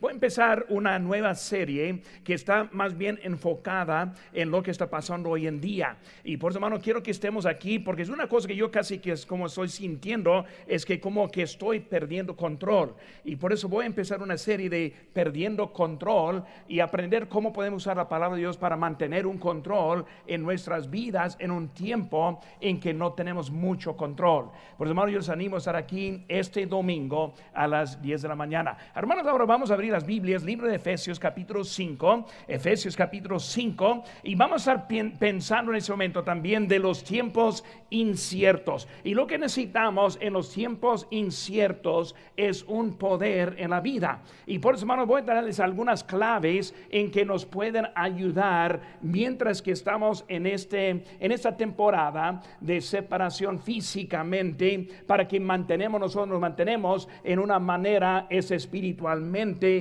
voy a empezar una nueva serie que está más bien enfocada en lo que está pasando hoy en día. Y por eso, hermano, quiero que estemos aquí porque es una cosa que yo casi que es como estoy sintiendo, es que como que estoy perdiendo control. Y por eso voy a empezar una serie de perdiendo control y aprender cómo podemos usar la palabra de Dios para mantener un control en nuestras vidas en un tiempo en que no tenemos mucho control. Por eso, hermano, yo les animo a estar aquí este domingo a las 10 de la mañana. Hermanos, ahora vamos a abrir las Biblias, libro de Efesios capítulo 5, Efesios capítulo 5, y vamos a estar pensando en ese momento también de los tiempos inciertos. Y lo que necesitamos en los tiempos inciertos es un poder en la vida. Y por eso, hermanos, voy a darles algunas claves en que nos pueden ayudar mientras que estamos en, este, en esta temporada de separación físicamente para que mantenemos nosotros nos mantenemos en una manera es espiritualmente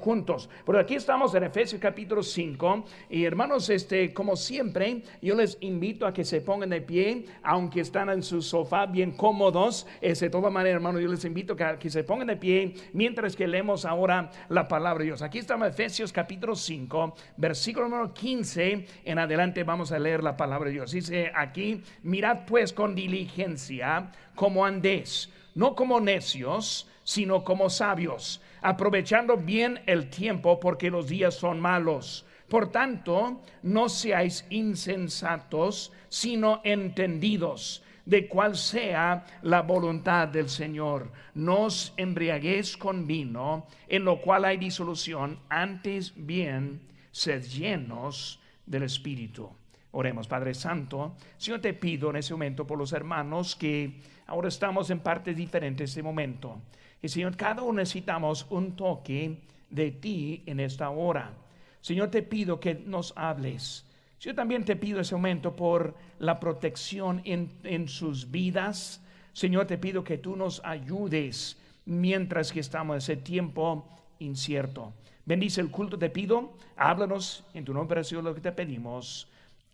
juntos. Pero aquí estamos en Efesios capítulo 5 y hermanos, este como siempre, yo les invito a que se pongan de pie, aunque están en su sofá bien cómodos, de toda manera, hermanos, yo les invito a que se pongan de pie mientras que leemos ahora la palabra de Dios. Aquí estamos Efesios capítulo 5, versículo número 15 en adelante vamos a leer la palabra de Dios. Dice aquí, mirad pues con diligencia como andés no como necios, sino como sabios, aprovechando bien el tiempo porque los días son malos. Por tanto, no seáis insensatos, sino entendidos de cuál sea la voluntad del Señor. No os embriaguéis con vino, en lo cual hay disolución, antes bien sed llenos del Espíritu. Oremos, Padre Santo. Señor, te pido en ese momento por los hermanos que ahora estamos en partes diferentes de momento. Y Señor, cada uno necesitamos un toque de ti en esta hora. Señor, te pido que nos hables. Yo también te pido ese momento por la protección en, en sus vidas. Señor, te pido que tú nos ayudes mientras que estamos en ese tiempo incierto. Bendice el culto, te pido. Háblanos en tu nombre, Señor, lo que te pedimos.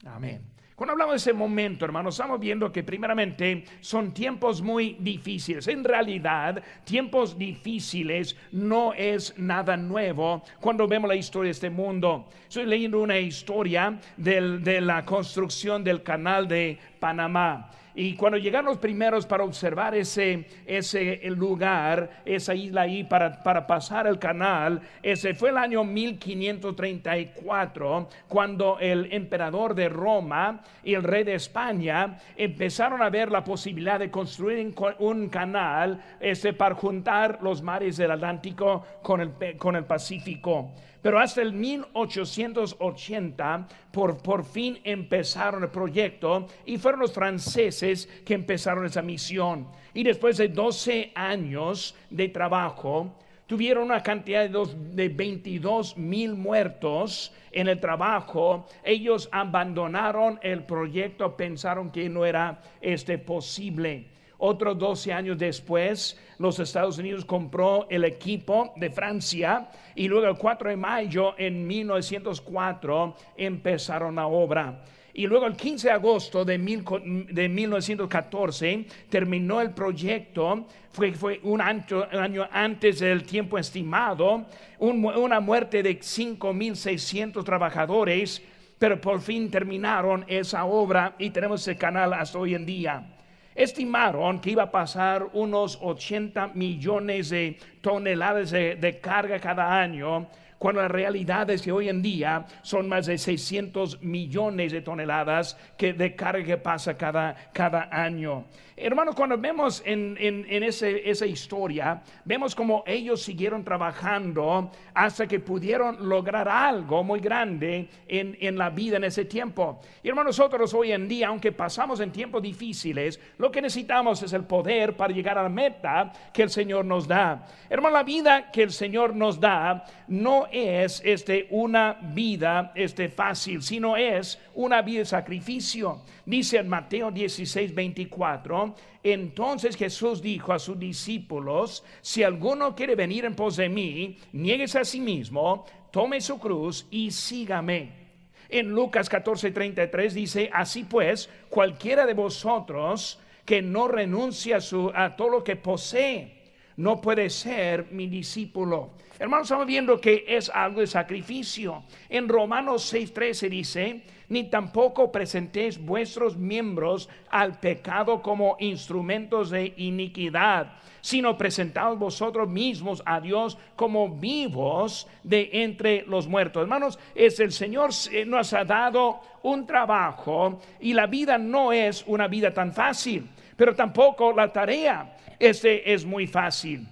Amén. Cuando hablamos de ese momento, hermanos, estamos viendo que primeramente son tiempos muy difíciles. En realidad, tiempos difíciles no es nada nuevo cuando vemos la historia de este mundo. Estoy leyendo una historia de la construcción del canal de Panamá. Y cuando llegaron los primeros para observar ese, ese lugar, esa isla ahí para, para pasar el canal, ese fue el año 1534, cuando el emperador de Roma y el rey de España empezaron a ver la posibilidad de construir un canal ese, para juntar los mares del Atlántico con el, con el Pacífico. Pero hasta el 1880 por, por fin empezaron el proyecto y fueron los franceses que empezaron esa misión. Y después de 12 años de trabajo, tuvieron una cantidad de, de 22 mil muertos en el trabajo. Ellos abandonaron el proyecto, pensaron que no era este posible. Otros 12 años después, los Estados Unidos compró el equipo de Francia y luego el 4 de mayo en 1904 empezaron la obra. Y luego el 15 de agosto de, 1914 terminó el proyecto, fue, fue un, año, antes del tiempo estimado, una muerte de 5.600 trabajadores, pero por fin terminaron esa obra y tenemos ese canal hasta hoy en día. Estimaron que iba a pasar unos 80 millones de toneladas de, carga cada año, cuando la realidad es que hoy en día son más de 600 millones de toneladas que de carga que pasa cada, cada año. Hermanos, cuando vemos en, esa historia, vemos como ellos siguieron trabajando hasta que pudieron lograr algo muy grande en, la vida en ese tiempo. Y hermanos, nosotros hoy en día, aunque pasamos en tiempos difíciles, lo que necesitamos es el poder para llegar a la meta que el Señor nos da. Hermano, la vida que el Señor nos da no es este, una vida este, fácil, sino es una vida de sacrificio. Dice en Mateo 16, 24, entonces Jesús dijo a sus discípulos, si alguno quiere venir en pos de mí, niegues a sí mismo, tome su cruz y sígame. En Lucas 14, 33 dice, así pues, cualquiera de vosotros que no renuncia a, su, a todo lo que posee, no puede ser mi discípulo. Hermanos, estamos viendo que es algo de sacrificio. En Romanos 6:13 dice, ni tampoco presentéis vuestros miembros al pecado como instrumentos de iniquidad, sino presentaos vosotros mismos a Dios como vivos de entre los muertos. Hermanos, es el Señor nos ha dado un trabajo y la vida no es una vida tan fácil, pero tampoco la tarea este es muy fácil.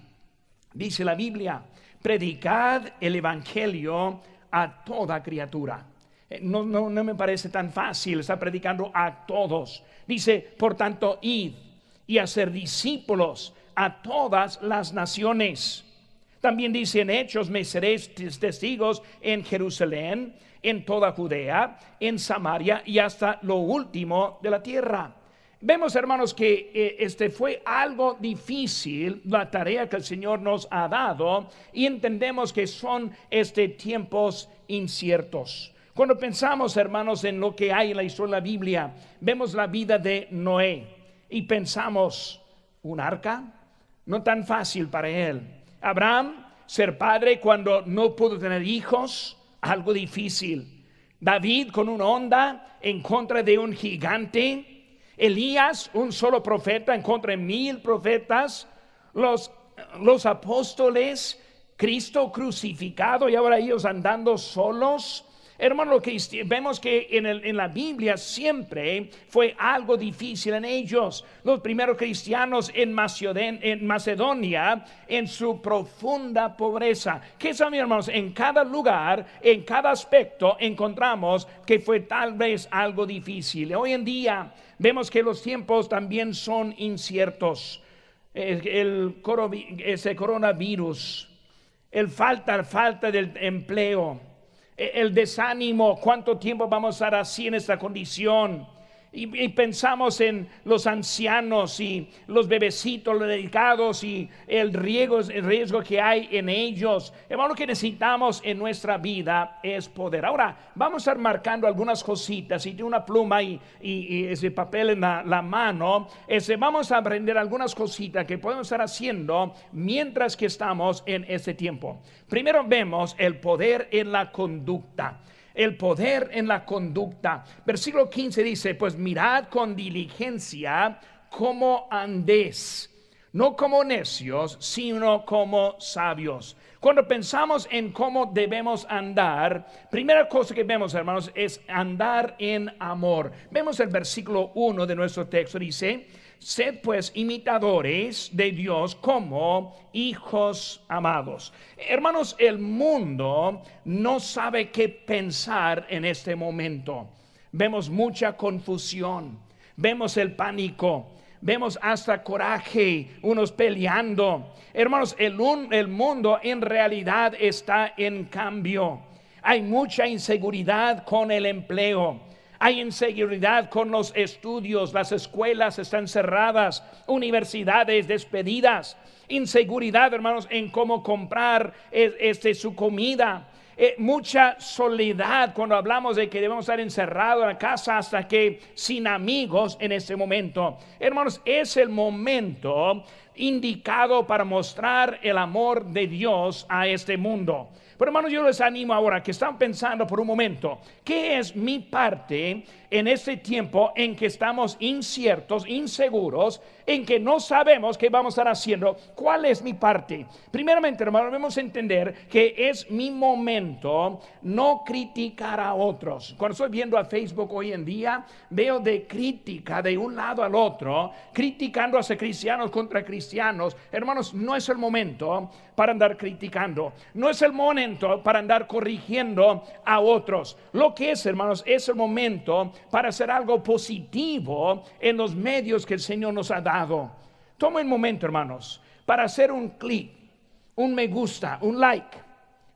Dice la Biblia, predicad el Evangelio a toda criatura. Eh, no, no, no me parece tan fácil estar predicando a todos. Dice, por tanto, id y hacer discípulos a todas las naciones. También dice en Hechos, me seréis testigos en Jerusalén, en toda Judea, en Samaria y hasta lo último de la tierra. Vemos, hermanos, que eh, este fue algo difícil la tarea que el Señor nos ha dado y entendemos que son este tiempos inciertos. Cuando pensamos, hermanos, en lo que hay en la historia de la Biblia, vemos la vida de Noé y pensamos, ¿un arca? No tan fácil para él. Abraham, ser padre cuando no pudo tener hijos, algo difícil. David con una onda en contra de un gigante, Elías, un solo profeta en contra mil profetas, los, los apóstoles, Cristo crucificado y ahora ellos andando solos. Hermano, lo que vemos que en, en, la Biblia siempre fue algo difícil en ellos. Los primeros cristianos en, Macedonia, en su profunda pobreza. ¿Qué saben, hermanos? En cada lugar, en cada aspecto, encontramos que fue tal vez algo difícil. Hoy en día vemos que los tiempos también son inciertos. El, ese coronavirus, el falta, falta del empleo el desánimo, cuánto tiempo vamos a estar así en esta condición. Y, pensamos en los ancianos y los bebecitos, los delicados y el riesgo, el riesgo que hay en ellos. Hermano, lo que necesitamos en nuestra vida es poder. Ahora, vamos a estar marcando algunas cositas. Si tiene una pluma y, ese papel en la, mano, ese, vamos a aprender algunas cositas que podemos estar haciendo mientras que estamos en ese tiempo. Primero vemos el poder en la conducta el poder en la conducta. Versículo 15 dice, pues mirad con diligencia cómo andés, no como necios, sino como sabios. Cuando pensamos en cómo debemos andar, primera cosa que vemos, hermanos, es andar en amor. Vemos el versículo 1 de nuestro texto, dice, Sed pues imitadores de Dios como hijos amados. Hermanos, el mundo no sabe qué pensar en este momento. Vemos mucha confusión, vemos el pánico, vemos hasta coraje, unos peleando. Hermanos, el, el mundo en realidad está en cambio. Hay mucha inseguridad con el empleo hay inseguridad con los estudios, las escuelas están cerradas, universidades despedidas, inseguridad, hermanos, en cómo comprar este, su comida. Eh, mucha soledad cuando hablamos de que debemos estar encerrados en la casa hasta que sin amigos en este momento. Hermanos, es el momento indicado para mostrar el amor de Dios a este mundo. Pero hermanos, yo les animo ahora que están pensando por un momento, ¿qué es mi parte en este tiempo en que estamos inciertos, inseguros, en que no sabemos qué vamos a estar haciendo? ¿Cuál es mi parte? Primeramente, hermanos, debemos entender que es mi momento no criticar a otros. Cuando estoy viendo a Facebook hoy en día, veo de crítica de un lado al otro, criticando a cristianos contra cristianos. Hermanos, no es el momento para andar criticando. No es el momento para andar corrigiendo a otros. Lo que es, hermanos, es el momento para hacer algo positivo en los medios que el Señor nos ha dado. Toma un momento, hermanos, para hacer un clic, un me gusta, un like.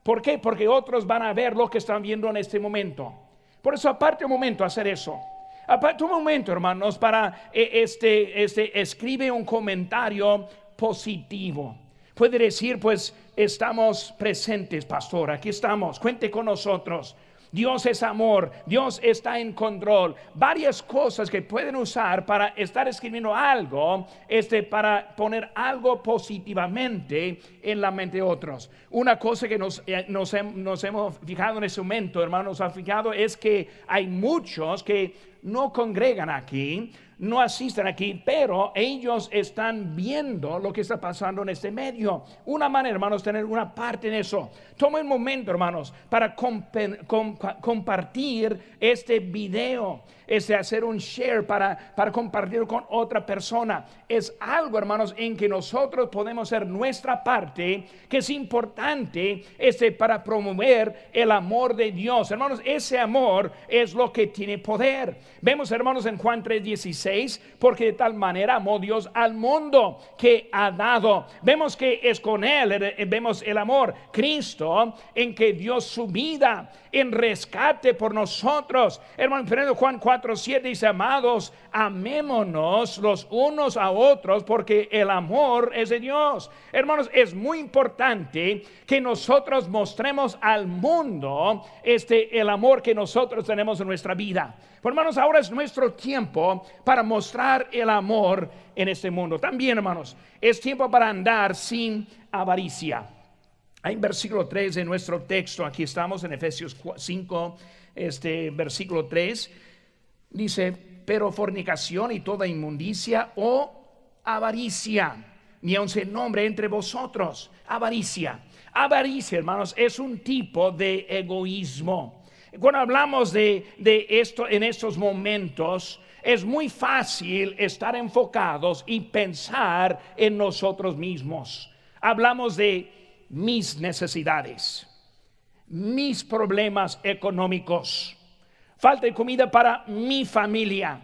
¿Por qué? Porque otros van a ver lo que están viendo en este momento. Por eso, aparte un momento, hacer eso. Aparte un momento, hermanos, para eh, este, este, escribe un comentario positivo. Puede decir, pues estamos presentes, pastor, aquí estamos, cuente con nosotros. Dios es amor, Dios está en control. Varias cosas que pueden usar para estar escribiendo algo, este, para poner algo positivamente en la mente de otros. Una cosa que nos, eh, nos, nos hemos fijado en ese momento, hermanos, ha fijado es que hay muchos que no congregan aquí, no asisten aquí, pero ellos están viendo lo que está pasando en este medio. Una manera, hermanos, tener una parte en eso. Toma un momento, hermanos, para compartir este video es hacer un share para, para compartirlo con otra persona. Es algo, hermanos, en que nosotros podemos hacer nuestra parte, que es importante este, para promover el amor de Dios. Hermanos, ese amor es lo que tiene poder. Vemos, hermanos, en Juan 3:16, porque de tal manera amó Dios al mundo que ha dado. Vemos que es con Él, eh, vemos el amor, Cristo, en que dio su vida en rescate por nosotros. Hermano, Juan 4, 7 dice, amados, amémonos los unos a otros porque el amor es de Dios. Hermanos, es muy importante que nosotros mostremos al mundo este el amor que nosotros tenemos en nuestra vida. hermanos, ahora es nuestro tiempo para mostrar el amor en este mundo. También, hermanos, es tiempo para andar sin avaricia. Hay un versículo 3 de nuestro texto, aquí estamos en Efesios 5, este versículo 3, dice, pero fornicación y toda inmundicia o avaricia, ni aun se nombre entre vosotros, avaricia. Avaricia, hermanos, es un tipo de egoísmo. Cuando hablamos de, de esto en estos momentos, es muy fácil estar enfocados y pensar en nosotros mismos. Hablamos de mis necesidades, mis problemas económicos, falta de comida para mi familia.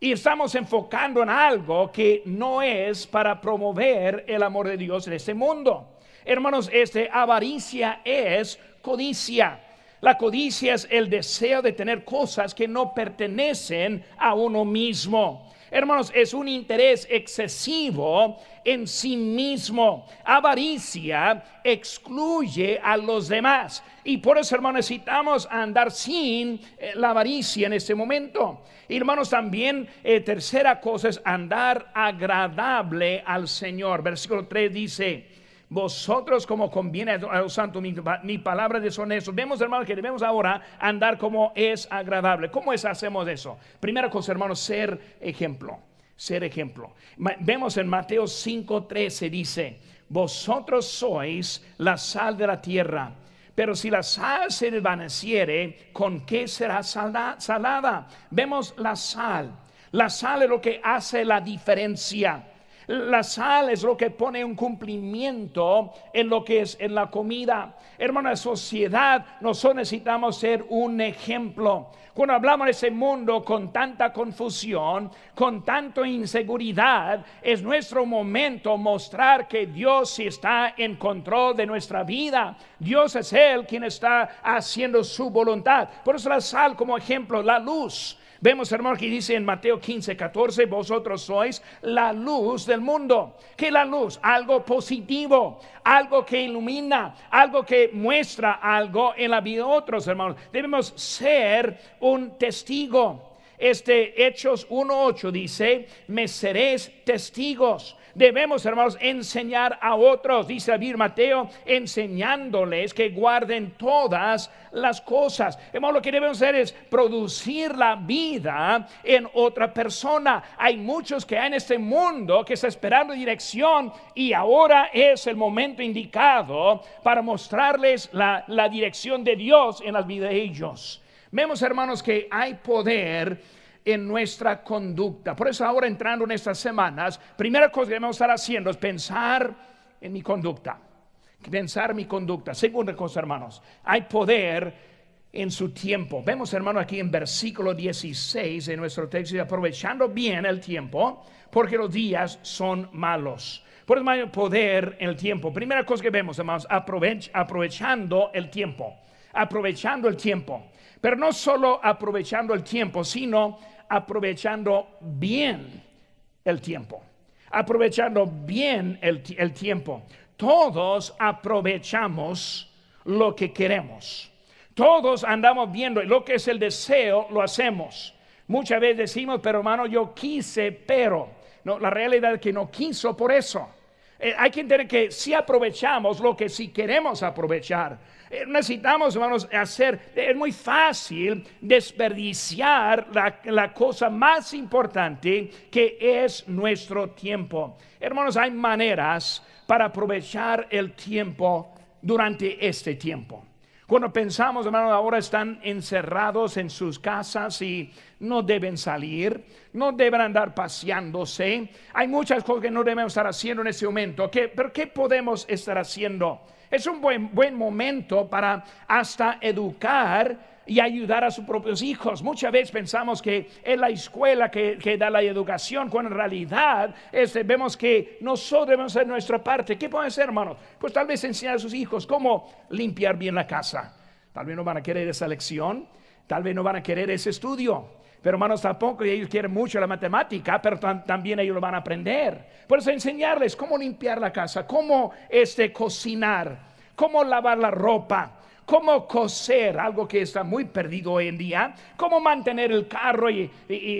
Y estamos enfocando en algo que no es para promover el amor de Dios en este mundo. Hermanos, este avaricia es codicia. La codicia es el deseo de tener cosas que no pertenecen a uno mismo. Hermanos, es un interés excesivo en sí mismo. Avaricia excluye a los demás. Y por eso, hermanos, necesitamos andar sin eh, la avaricia en este momento. hermanos, también eh, tercera cosa es andar agradable al Señor. Versículo 3 dice, vosotros como conviene a los santos, mi, mi palabra deshonesto. Vemos, hermanos, que debemos ahora andar como es agradable. ¿Cómo es hacemos eso? Primera cosa, hermanos, ser ejemplo. Ser ejemplo. Vemos en Mateo 5:13 dice, vosotros sois la sal de la tierra. Pero si la sal se desvaneciere, ¿con qué será salada? Vemos la sal. La sal es lo que hace la diferencia. La sal es lo que pone un cumplimiento en lo que es en la comida. Hermano, de sociedad, nosotros necesitamos ser un ejemplo. Cuando hablamos de ese mundo con tanta confusión, con tanta inseguridad, es nuestro momento mostrar que Dios está en control de nuestra vida. Dios es Él quien está haciendo su voluntad. Por eso la sal como ejemplo, la luz. Vemos, hermano, que dice en Mateo 15, 14, vosotros sois la luz del mundo. ¿Qué la luz? Algo positivo, algo que ilumina, algo que muestra algo en la vida de otros, hermanos. Debemos ser un testigo. Este Hechos 1.8 dice, me seréis testigos debemos, hermanos, enseñar a otros, dice David Mateo, enseñándoles que guarden todas las cosas. Hermano, lo que debemos hacer es producir la vida en otra persona. Hay muchos que hay en este mundo que está esperando dirección y ahora es el momento indicado para mostrarles la, la dirección de Dios en las vidas de ellos. Vemos, hermanos, que hay poder en nuestra conducta. Por eso ahora entrando en estas semanas, primera cosa que debemos estar haciendo es pensar en mi conducta. Pensar mi conducta. Segunda cosa, hermanos, hay poder en su tiempo. Vemos, hermano, aquí en versículo 16 de nuestro texto, aprovechando bien el tiempo, porque los días son malos. Por eso hay poder en el tiempo. Primera cosa que vemos, hermanos, aprovechando el tiempo. Aprovechando el tiempo. Pero no solo aprovechando el tiempo, sino aprovechando bien el tiempo. Aprovechando bien el, tiempo. Todos aprovechamos lo que queremos. Todos andamos viendo lo que es el deseo, lo hacemos. Muchas veces decimos, pero hermano, yo quise, pero. No, la realidad es que no quiso por eso. Eh, hay que entender que si aprovechamos lo que si queremos aprovechar, eh, necesitamos, hermanos, hacer, es muy fácil desperdiciar la, la cosa más importante que es nuestro tiempo. Hermanos, hay maneras para aprovechar el tiempo durante este tiempo. Cuando pensamos, hermanos, ahora están encerrados en sus casas y no deben salir, no deben andar paseándose. Hay muchas cosas que no debemos estar haciendo en este momento. ¿Pero qué podemos estar haciendo? Es un buen, buen momento para hasta educar y ayudar a sus propios hijos. Muchas veces pensamos que es la escuela que, da la educación, cuando en realidad este, vemos que nosotros debemos hacer nuestra parte. ¿Qué pueden hacer, hermanos? Pues tal vez enseñar a sus hijos cómo limpiar bien la casa. Tal vez no van a querer esa lección, tal vez no van a querer ese estudio. Pero hermanos, tampoco ellos quieren mucho la matemática, pero también ellos lo van a aprender. Por eso enseñarles cómo limpiar la casa, cómo este, cocinar, cómo lavar la ropa, cómo coser, algo que está muy perdido hoy en día, cómo mantener el carro y,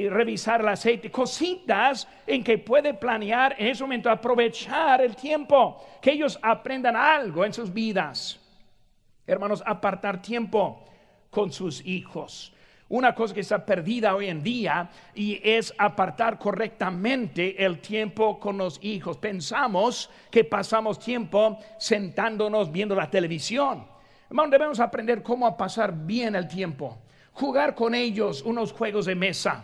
revisar el aceite, cositas en que puede planear en ese momento, aprovechar el tiempo, que ellos aprendan algo en sus vidas. Hermanos, apartar tiempo con sus hijos. Una cosa que está perdida hoy en día y es apartar correctamente el tiempo con los hijos. Pensamos que pasamos tiempo sentándonos viendo la televisión Hermano, debemos aprender cómo pasar bien el tiempo. Jugar con ellos unos juegos de mesa.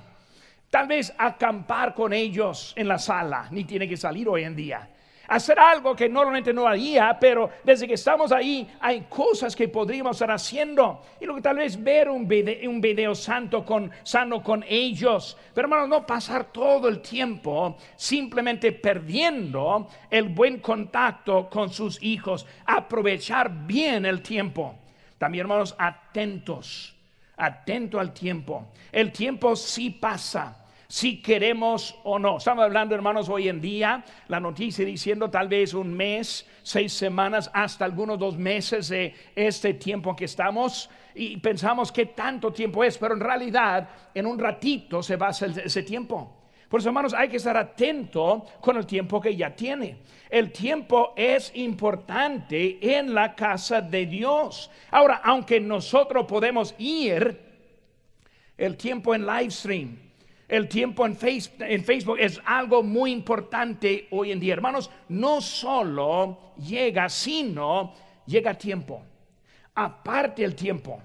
Tal vez acampar con ellos en la sala. Ni tiene que salir hoy en día hacer algo que normalmente no haría, pero desde que estamos ahí hay cosas que podríamos estar haciendo. Y lo que tal vez ver un video, un video santo con, sano con ellos. Pero hermanos, no pasar todo el tiempo simplemente perdiendo el buen contacto con sus hijos. Aprovechar bien el tiempo. También hermanos, atentos. Atento al tiempo. El tiempo sí pasa si queremos o no. Estamos hablando, hermanos, hoy en día, la noticia diciendo tal vez un mes, seis semanas, hasta algunos dos meses de este tiempo que estamos. Y pensamos que tanto tiempo es, pero en realidad en un ratito se va ese, ese tiempo. Por eso, hermanos, hay que estar atento con el tiempo que ya tiene. El tiempo es importante en la casa de Dios. Ahora, aunque nosotros podemos ir, el tiempo en live stream, el tiempo en, Facebook es algo muy importante hoy en día. Hermanos, no solo llega, sino llega tiempo. Aparte el tiempo.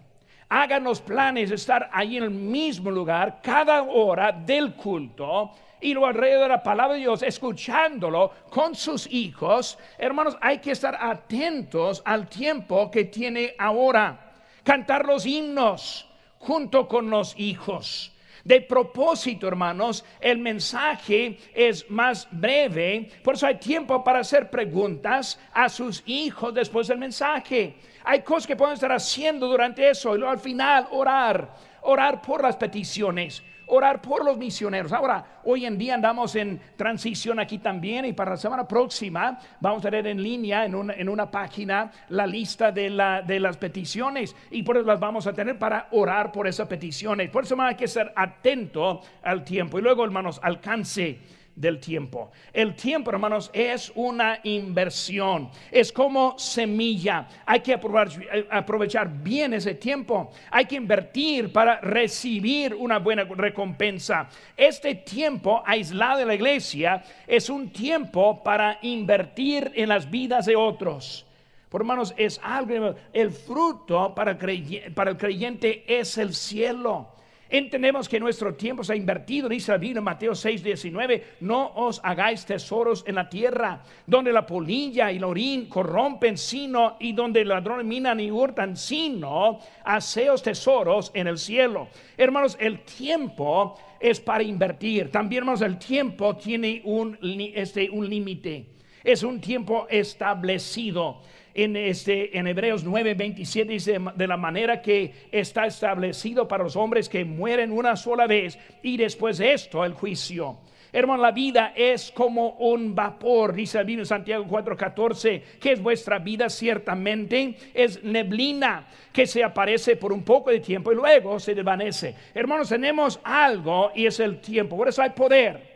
Hagan los planes de estar ahí en el mismo lugar cada hora del culto y lo alrededor de la palabra de Dios, escuchándolo con sus hijos. Hermanos, hay que estar atentos al tiempo que tiene ahora. Cantar los himnos junto con los hijos de propósito, hermanos, el mensaje es más breve, por eso hay tiempo para hacer preguntas a sus hijos después del mensaje. Hay cosas que pueden estar haciendo durante eso y luego al final orar, orar por las peticiones orar por los misioneros. Ahora, hoy en día andamos en transición aquí también y para la semana próxima vamos a tener en línea en una, en una página la lista de, la, de las peticiones y por eso las vamos a tener para orar por esas peticiones. Por eso hay que ser atento al tiempo. Y luego, hermanos, alcance del tiempo. El tiempo, hermanos, es una inversión. Es como semilla. Hay que aprovechar bien ese tiempo. Hay que invertir para recibir una buena recompensa. Este tiempo aislado de la iglesia es un tiempo para invertir en las vidas de otros. Por hermanos, es algo, el fruto para el creyente es el cielo. Entendemos que nuestro tiempo se ha invertido, dice la en Mateo 6, 19, no os hagáis tesoros en la tierra, donde la polilla y el orín corrompen, sino, y donde ladrones minan y hurtan, sino, haceos tesoros en el cielo. Hermanos, el tiempo es para invertir. También, hermanos, el tiempo tiene un, este, un límite. Es un tiempo establecido en, este, en Hebreos 9, 27 dice de la manera que está establecido para los hombres que mueren una sola vez y después de esto el juicio. Hermano, la vida es como un vapor, dice el Biblia Santiago 4:14, que es vuestra vida ciertamente, es neblina que se aparece por un poco de tiempo y luego se desvanece. Hermanos, tenemos algo y es el tiempo, por eso hay poder.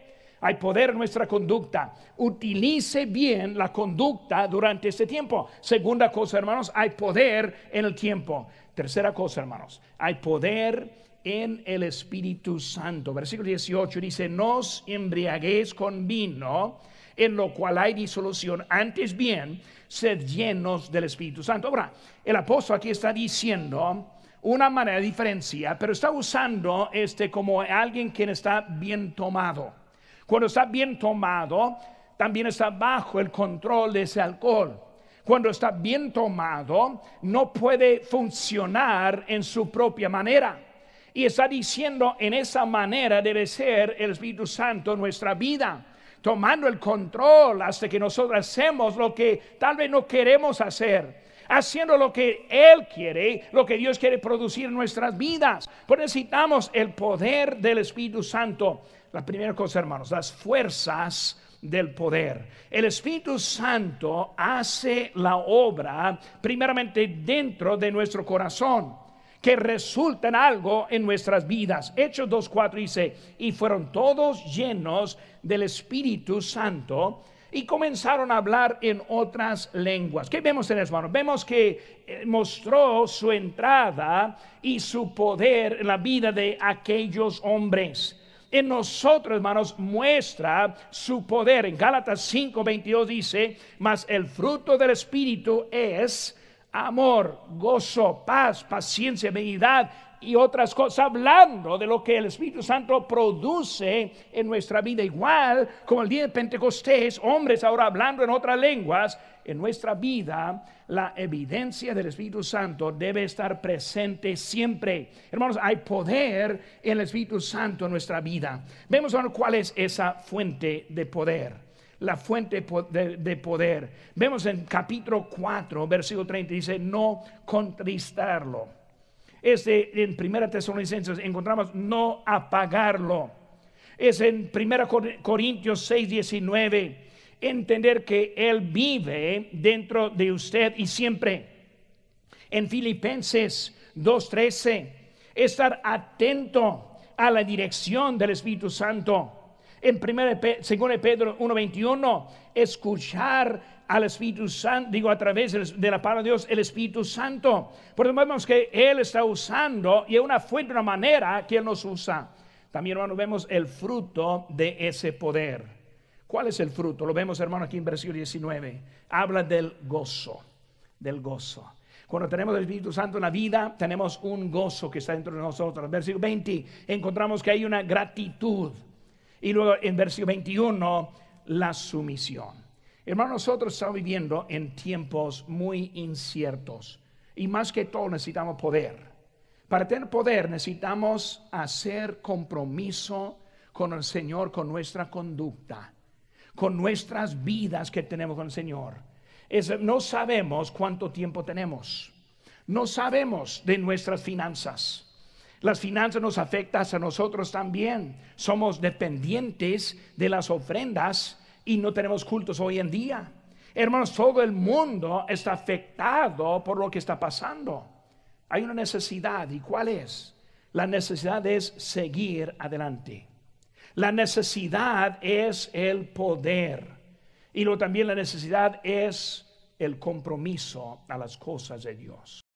Hay poder en nuestra conducta. Utilice bien la conducta durante este tiempo. Segunda cosa, hermanos, hay poder en el tiempo. Tercera cosa, hermanos, hay poder en el Espíritu Santo. Versículo 18 dice, no os embriaguéis con vino, en lo cual hay disolución, antes bien, sed llenos del Espíritu Santo. Ahora, el apóstol aquí está diciendo una manera de diferencia, pero está usando este como alguien quien está bien tomado. Cuando está bien tomado, también está bajo el control de ese alcohol cuando está bien tomado, no puede funcionar en su propia manera. Y está diciendo, en esa manera debe ser el Espíritu Santo en nuestra vida, tomando el control hasta que nosotros hacemos lo que tal vez no queremos hacer haciendo lo que Él quiere, lo que Dios quiere producir en nuestras vidas. Pues necesitamos el poder del Espíritu Santo. La primera cosa, hermanos, las fuerzas del poder. El Espíritu Santo hace la obra primeramente dentro de nuestro corazón que resulta en algo en nuestras vidas. Hechos 2.4 dice, y fueron todos llenos del Espíritu Santo y comenzaron a hablar en otras lenguas. ¿Qué vemos en eso, hermano? Vemos que eh, mostró su entrada y su poder en la vida de aquellos hombres. En nosotros, hermanos, muestra su poder. En Gálatas 5:22 dice, mas el fruto del Espíritu es amor, gozo, paz, paciencia, benignidad y otras cosas, hablando de lo que el Espíritu Santo produce en nuestra vida, igual como el día de Pentecostés, hombres ahora hablando en otras lenguas, en nuestra vida la evidencia del Espíritu Santo debe estar presente siempre. Hermanos, hay poder en el Espíritu Santo en nuestra vida. Vemos ahora cuál es esa fuente de poder la fuente de, poder. Vemos en capítulo 4, versículo 30, dice, no contristarlo. Este, en Primera Tesalonicenses encontramos no apagarlo. Es en Primera Corintios 6, 19, entender que Él vive dentro de usted y siempre. En Filipenses 2.13, estar atento a la dirección del Espíritu Santo en 1 Pedro 1:21, escuchar al Espíritu Santo, digo a través de la palabra de Dios, el Espíritu Santo. Porque vemos que Él está usando y es una fuente, una manera que Él nos usa. También, hermano, vemos el fruto de ese poder. ¿Cuál es el fruto? Lo vemos, hermano, aquí en versículo 19. Habla del gozo, del gozo. Cuando tenemos el Espíritu Santo en la vida, tenemos un gozo que está dentro de nosotros. Versículo 20, encontramos que hay una gratitud. Y luego en versículo 21, la sumisión. Hermano, nosotros estamos viviendo en tiempos muy inciertos y más que todo necesitamos poder. Para tener poder necesitamos hacer compromiso con el Señor, con nuestra conducta, con nuestras vidas que tenemos con el Señor. no sabemos cuánto tiempo tenemos. No sabemos de nuestras finanzas. Las finanzas nos afectan a nosotros también. Somos dependientes de las ofrendas y no tenemos cultos hoy en día. Hermanos, todo el mundo está afectado por lo que está pasando. Hay una necesidad. ¿Y cuál es? La necesidad es seguir adelante. La necesidad es el poder. Y lo también la necesidad es el compromiso a las cosas de Dios.